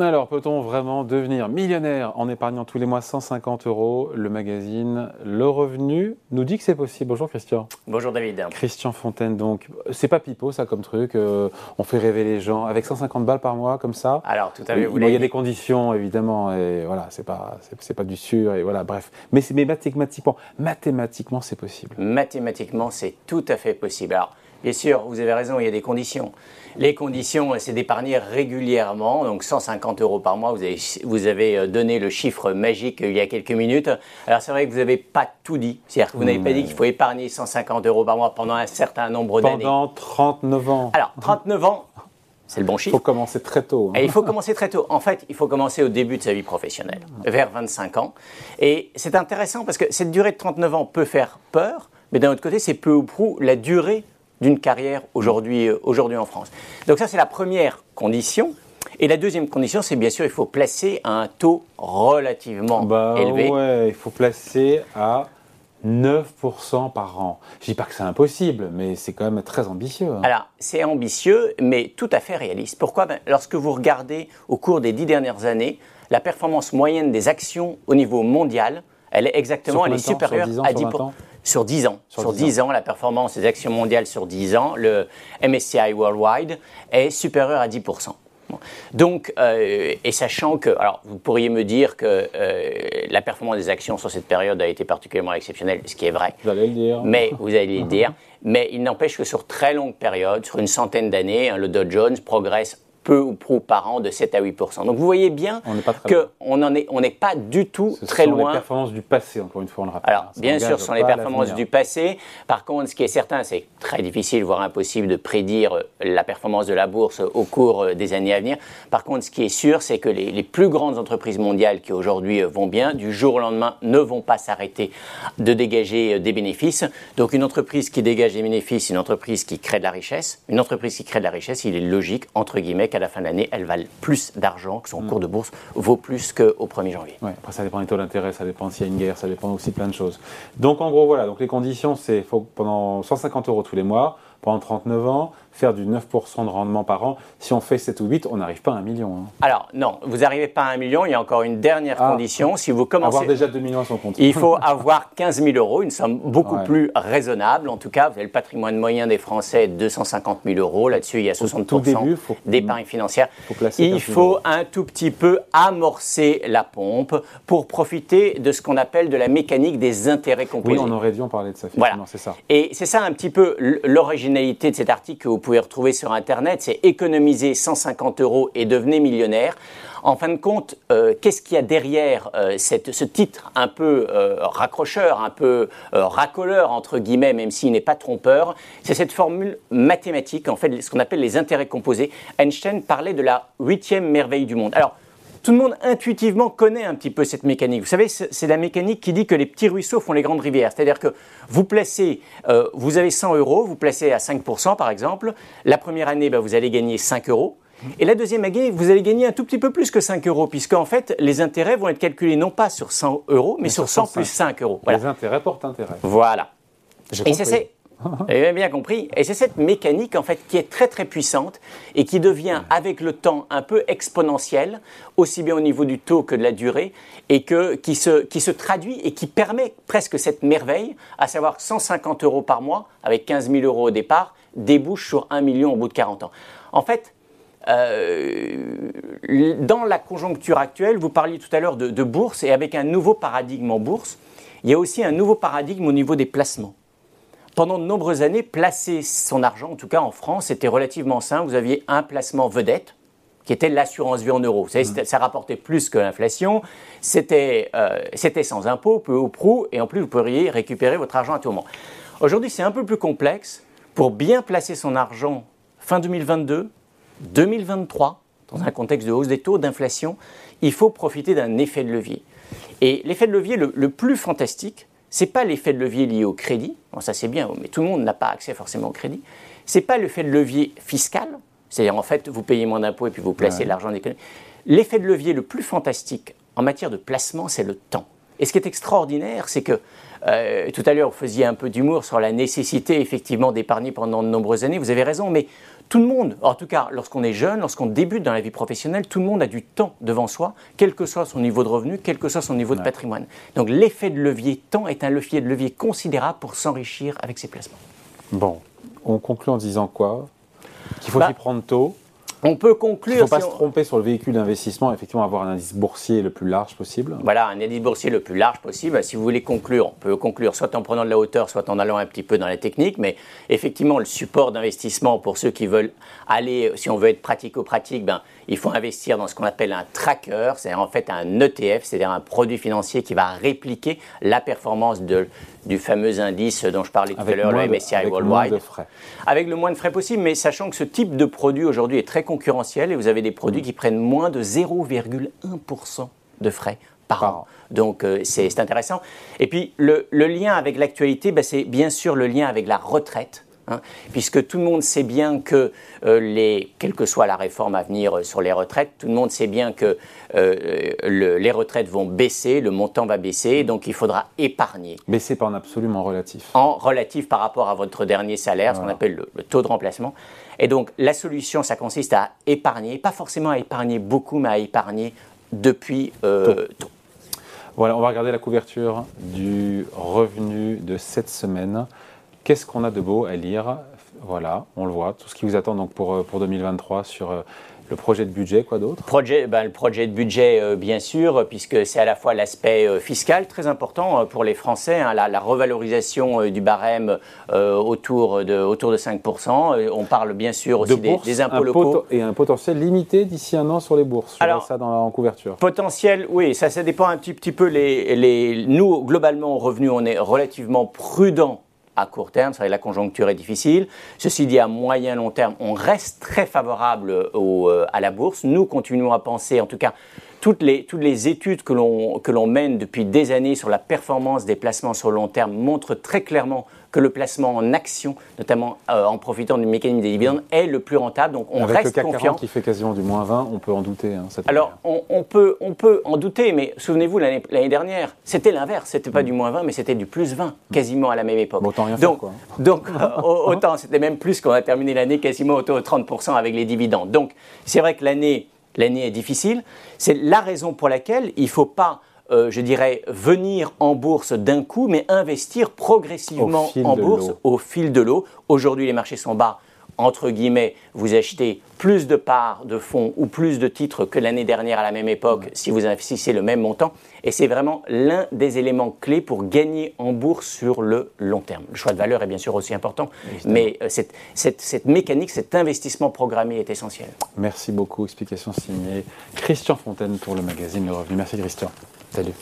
Alors, peut-on vraiment devenir millionnaire en épargnant tous les mois 150 euros Le magazine Le Revenu nous dit que c'est possible. Bonjour Christian. Bonjour David. Christian Fontaine, donc, c'est pas pipeau ça comme truc. euh, on fait rêver les gens avec 150 balles par mois comme ça. Alors, tout à fait, bon, il y a des conditions évidemment et voilà, c'est pas, c'est, pas du sûr et voilà, bref. Mais, mais mathématiquement, mathématiquement, c'est possible. Mathématiquement, c'est tout à fait possible. Alors, bien sûr, vous avez raison, il y a des conditions. Les conditions, c'est d'épargner régulièrement, donc 150 euros par mois. Vous avez, vous avez euh, donné le chiffre magique euh, il y a quelques minutes. Alors, c'est vrai que vous n'avez pas tout dit. C'est-à-dire que vous n'avez pas dit qu'il faut épargner 150 euros par mois pendant un certain nombre d'années. Pendant 39 ans. Alors, 39 ans, c'est le bon Il chiffre. faut commencer très tôt. hein. Et il faut commencer très tôt. En fait, il faut commencer au début de sa vie professionnelle, vers 25 ans. Et c'est intéressant parce que cette durée de 39 ans peut faire peur, mais d'un autre côté, c'est peu ou prou la durée d'une carrière aujourd'hui euh, aujourd'hui en France. Donc ça, c'est la première condition. Et la deuxième condition, c'est bien sûr, il faut placer un taux relativement Bah élevé. ouais, il faut placer à 9% par an. Je dis pas que c'est impossible, mais c'est quand même très ambitieux. hein. Alors, c'est ambitieux, mais tout à fait réaliste. Pourquoi? Ben, Lorsque vous regardez au cours des dix dernières années, la performance moyenne des actions au niveau mondial, elle est exactement, elle est supérieure Sur 10 ans, à sur 10 20 ans? Sur 10 ans. Sur Sur, 10 10 ans, la performance des actions mondiales sur 10 ans, le MSCI Worldwide, est supérieure à 10%. Bon. Donc, euh, et sachant que, alors vous pourriez me dire que euh, la performance des actions sur cette période a été particulièrement exceptionnelle, ce qui est vrai. Vous allez le dire. Mais vous allez le dire. Mais il n'empêche que sur très longue période, sur une centaine d'années, hein, le Dow Jones progresse peu ou prou par an de 7 à 8 Donc vous voyez bien n'est qu'on on n'est pas du tout Ce très sont loin. les performances du passé, encore une fois, on le rappelle. Alors. Ça bien sûr, ce sont les performances du passé. Par contre, ce qui est certain, c'est très difficile, voire impossible, de prédire euh, la performance de la bourse au cours euh, des années à venir. Par contre, ce qui est sûr, c'est que les, les plus grandes entreprises mondiales qui aujourd'hui euh, vont bien, du jour au lendemain, ne vont pas s'arrêter de dégager des bénéfices. Donc, une entreprise qui dégage des bénéfices, une entreprise qui crée de la richesse, une entreprise qui crée de la richesse, il est logique, entre guillemets, qu'à la fin de l'année, elle valent plus d'argent, que son cours de bourse vaut plus qu'au 1er janvier. Après, ça dépend des taux d'intérêt, ça dépend s'il y a une guerre, ça dépend aussi plein de choses. Donc, en gros, voilà. Donc, les conditions, c'est pendant 150 euros tous les mois, pendant 39 ans, faire du 9% de rendement par an. Si on fait 7 ou 8, on n'arrive pas à un million. hein. Alors, non, vous n'arrivez pas à un million. Il y a encore une dernière Ah. condition. Si vous commencez. Avoir déjà 2 millions à son compte. Il faut avoir 15 000 euros, une somme beaucoup Ouais. plus raisonnable. En tout cas, vous avez le patrimoine moyen des Français, 250 000 euros. Là-dessus, il y a 60% début, faut- d'épargne financière. faut placer 15 il 000 faut un tout petit peu amorcer la pompe pour profiter de ce qu'on appelle de la mécanique des intérêts composés. Oui, on aurait dû en parler de ça, Voilà. c'est ça. Et c'est ça un petit peu l'originalité de cet article que vous pouvez retrouver sur Internet, c'est économiser 150 euros et devenez millionnaire. En fin de compte, euh, qu'est-ce qu'il y a derrière euh, cette- ce titre un peu euh, raccrocheur, un peu racoleur, entre guillemets, même s'il n'est pas trompeur? C'est cette formule mathématique, en fait, ce qu'on appelle les intérêts composés. Einstein parlait de la huitième merveille du monde. Alors, tout le monde intuitivement connaît un petit peu cette mécanique. Vous savez, c'est la mécanique qui dit que les petits ruisseaux font les grandes rivières. C'est-à-dire que vous placez, euh, vous avez 100 euros, vous placez à 5% par exemple. La première année, ben, vous allez gagner 5 euros. Et la deuxième année, vous allez gagner un tout petit peu plus que 5 euros, puisqu'en fait, les intérêts vont être calculés non pas sur 100 euros, mais, sur 100 105. plus 5 euros. Voilà. Les intérêts portent intérêt. Voilà. Et compris. c'est- vous avez bien compris. Et c'est cette mécanique en fait qui est très très puissante et qui devient avec le temps un peu exponentielle, aussi bien au niveau du taux que de la durée, et que, qui, se, qui se traduit et qui permet presque cette merveille, à savoir 150 euros par mois avec 15 000 euros au départ, débouche sur 1 million au bout de 40 ans. En fait, euh, dans la conjoncture actuelle, vous parliez tout à l'heure de, de bourse et avec un nouveau paradigme en bourse, il y a aussi un nouveau paradigme au niveau des placements. Pendant de nombreuses années, placer son argent, en tout cas en France, était relativement simple. Vous aviez un placement vedette, qui était l'assurance vie en euros. Vous savez, c'était- ça rapportait plus que l'inflation, c'était euh, c'était sans impôt, peu ou prou, et en plus, vous pourriez récupérer votre argent à tout moment. Aujourd'hui, c'est un peu plus complexe. Pour bien placer son argent fin 2022, 2023, dans un contexte de hausse des taux, d'inflation, il faut profiter d'un effet de levier. Et l'effet de levier le, le plus fantastique, c'est pas l'effet de levier lié au crédit, bon, ça c'est bien, mais tout le monde n'a pas accès forcément au crédit. C'est pas l'effet de levier fiscal, c'est-à-dire en fait vous payez moins d'impôts et puis vous placez Ouais. l'argent en économie. L'effet de levier le plus fantastique en matière de placement, c'est le temps. Et ce qui est extraordinaire, c'est que euh, tout à l'heure, vous faisiez un peu d'humour sur la nécessité effectivement d'épargner pendant de nombreuses années. Vous avez raison, mais tout le monde, en tout cas lorsqu'on est jeune, lorsqu'on débute dans la vie professionnelle, tout le monde a du temps devant soi, quel que soit son niveau de revenu, quel que soit son niveau de patrimoine. Donc l'effet de levier temps est un levier de levier considérable pour s'enrichir avec ses placements. Bon, on conclut en disant quoi? Qu'il faut Bah, s'y prendre tôt. On peut Il ne conclure. faut pas si se tromper sur le véhicule d'investissement, effectivement avoir un indice boursier le plus large possible. Voilà, un indice boursier le plus large possible. Si vous voulez conclure, on peut conclure soit en prenant de la hauteur, soit en allant un petit peu dans la technique. Mais effectivement, le support d'investissement pour ceux qui veulent aller, si on veut être pratico-pratique, ben, il faut investir dans ce qu'on appelle un tracker, c'est-à-dire en fait un ETF, c'est-à-dire un produit financier qui va répliquer la performance de- du fameux indice dont je parlais tout à l'heure, le moins MSCI avec moins Worldwide de frais. avec le moins de frais possible, mais sachant que ce type de produit aujourd'hui est très concurrentiel et vous avez des produits qui prennent moins de 0,1% de frais par, an. an. Donc euh, c'est c'est intéressant. Et puis le, le lien avec l'actualité, ben, c'est bien sûr le lien avec la retraite. Hein, puisque tout le monde sait bien que, euh, les, quelle que soit la réforme à venir euh, sur les retraites, tout le monde sait bien que euh, le- les retraites vont baisser, le montant va baisser, donc il faudra épargner Mais c'est pas en absolument relatif. en relatif par rapport à votre dernier salaire, ce qu'on appelle le, le taux de remplacement. Et donc la solution, ça consiste à épargner, pas forcément à épargner beaucoup, mais à épargner depuis tôt. Voilà, on va regarder la couverture du revenu de cette semaine. Qu'est-ce qu'on a de beau à lire Voilà, on le voit. Tout ce qui vous attend donc pour, euh, pour 2023 sur euh, le projet de budget, quoi d'autre ben, le projet de budget, euh, bien sûr, puisque c'est à la fois l'aspect euh, fiscal très important euh, pour les Français, hein, la, la revalorisation du barème autour, de, autour de 5%. Euh, on parle bien sûr aussi de des, bourse, des impôts locaux. et un potentiel limité d'ici un an sur les bourses. Je Alors- ça dans la, en couverture. Potentiel, oui, ça, ça dépend un petit, petit peu. Les, les, nous, globalement, au revenu, on est relativement prudent à court terme, c'est la conjoncture est difficile. Ceci dit, à moyen long terme, on reste très favorable euh, à la bourse. Nous continuons à penser, en tout cas, toutes les, toutes les études que l'on mène depuis des années sur la performance des placements sur le long terme montrent très clairement que le placement en action, notamment euh, en profitant du mécanisme des dividendes, est le plus rentable. Donc on Avec le reste CAC confiant. 40 qui fait quasiment du moins 20, on peut en douter. hein, cette Alors, on, on peut, on peut en douter, mais souvenez-vous, l'année dernière, c'était l'inverse. C'était pas du moins 20, mais c'était du plus 20, quasiment à la même époque. Bon, autant rien faire, donc, quoi. donc euh, au- autant, c'était même plus qu'on a terminé l'année quasiment autour de 30% avec les dividendes. Donc, c'est vrai que l'année l'année est difficile. C'est la raison pour laquelle il ne faut pas, euh, je dirais, venir en bourse d'un coup, mais investir progressivement en bourse au fil de l'eau. Aujourd'hui, les marchés sont bas. Entre guillemets, vous achetez plus de parts de fonds ou plus de titres que l'année dernière à la même époque si vous investissez le même montant. Et c'est vraiment l'un des éléments clés pour gagner en bourse sur le long terme. Le choix de valeur est bien sûr aussi important, mais euh, cette, cette- cette mécanique, cet investissement programmé est essentiel. Merci beaucoup. Explication signée Christian Fontaine pour le magazine Le Revenu. Merci Christian. Salut.